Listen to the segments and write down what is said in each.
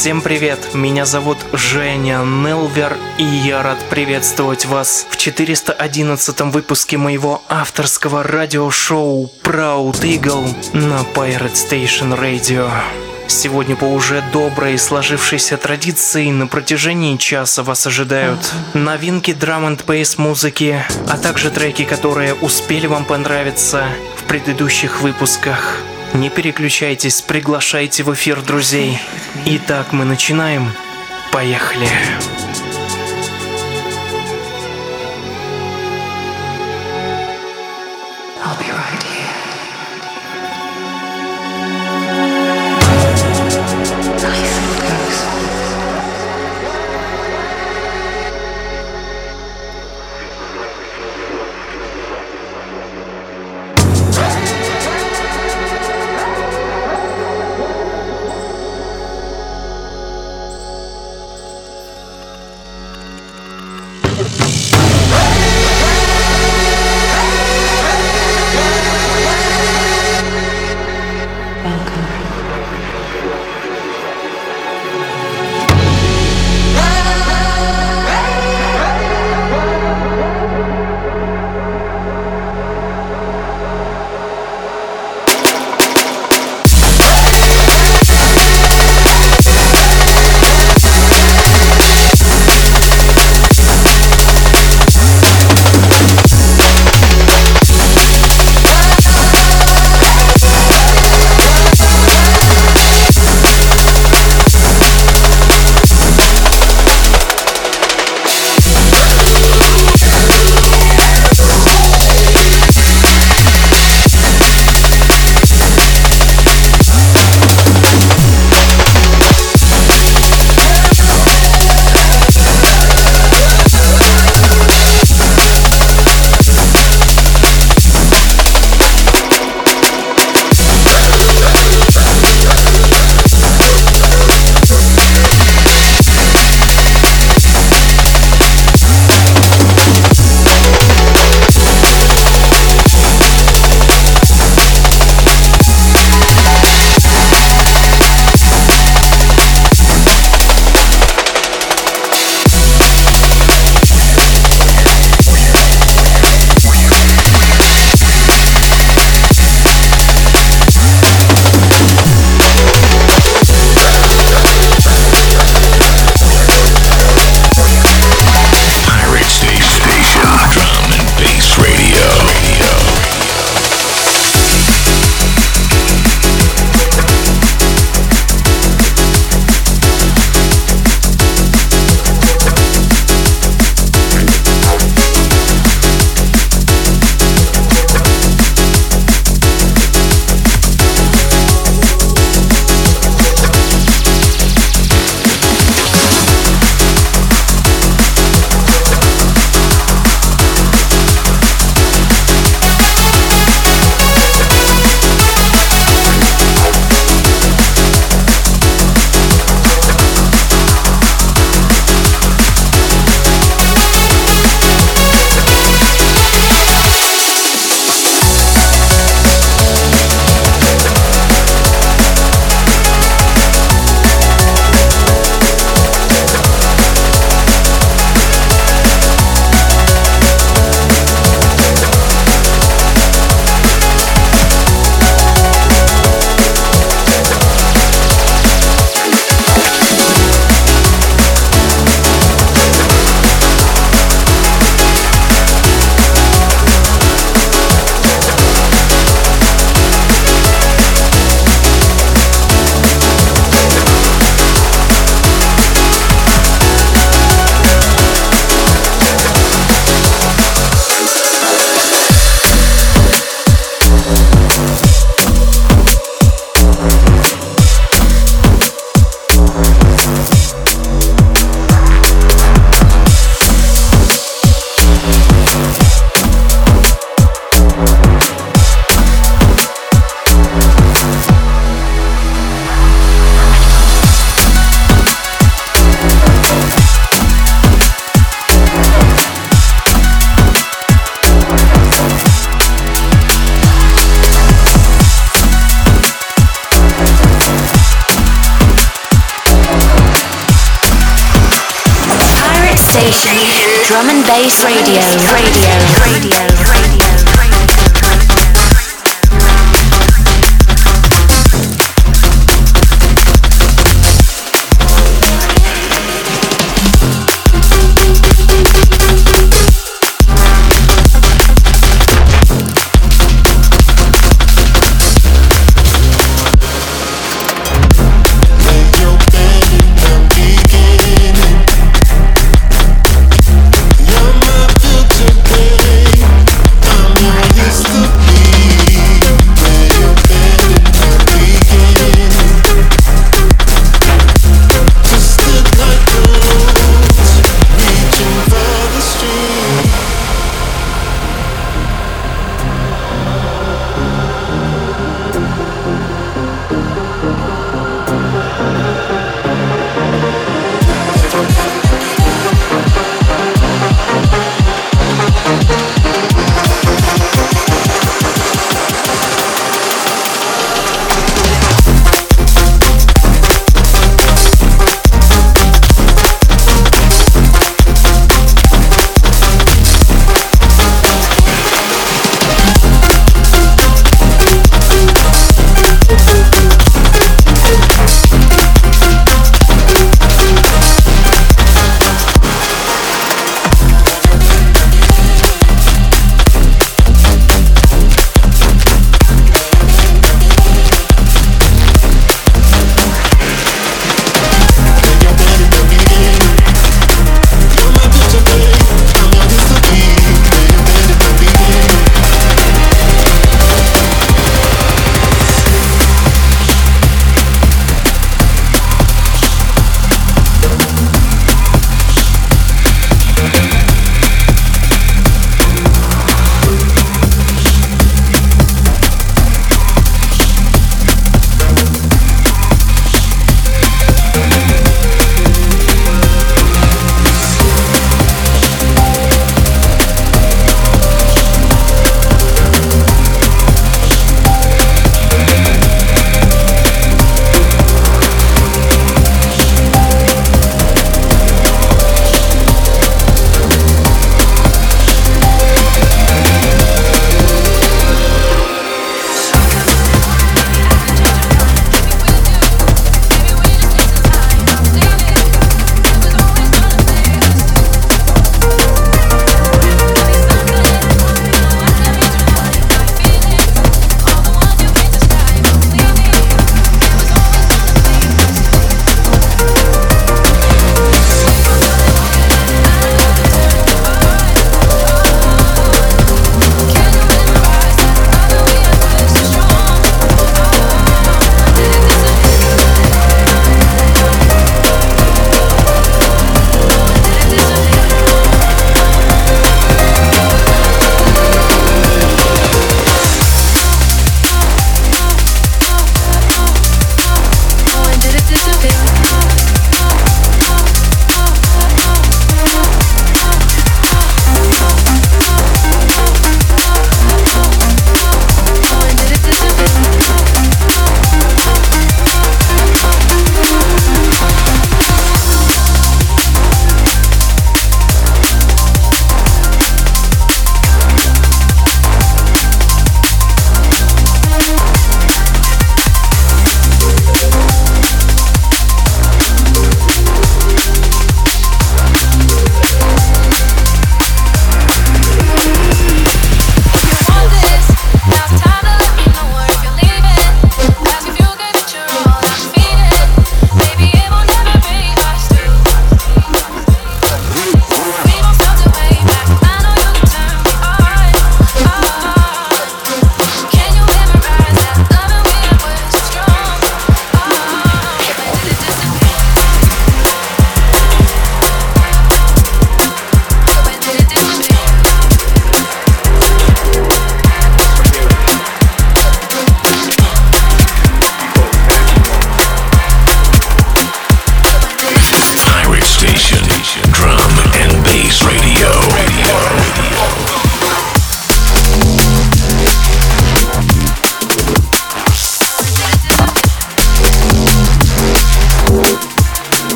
Всем привет, меня зовут Женя Нелвер, и я рад приветствовать вас в 411 выпуске моего авторского радиошоу Proud Eagle на Pirate Station Radio. Сегодня по уже доброй сложившейся традиции на протяжении часа вас ожидают новинки драм н бейс музыки, а также треки, которые успели вам понравиться в предыдущих выпусках. Не переключайтесь, приглашайте в эфир друзей. Итак, мы начинаем. Поехали. I'll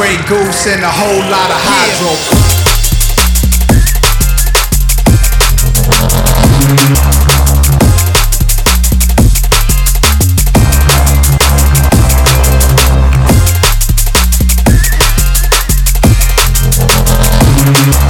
Grey Goose and a whole lot of hydro. Yeah.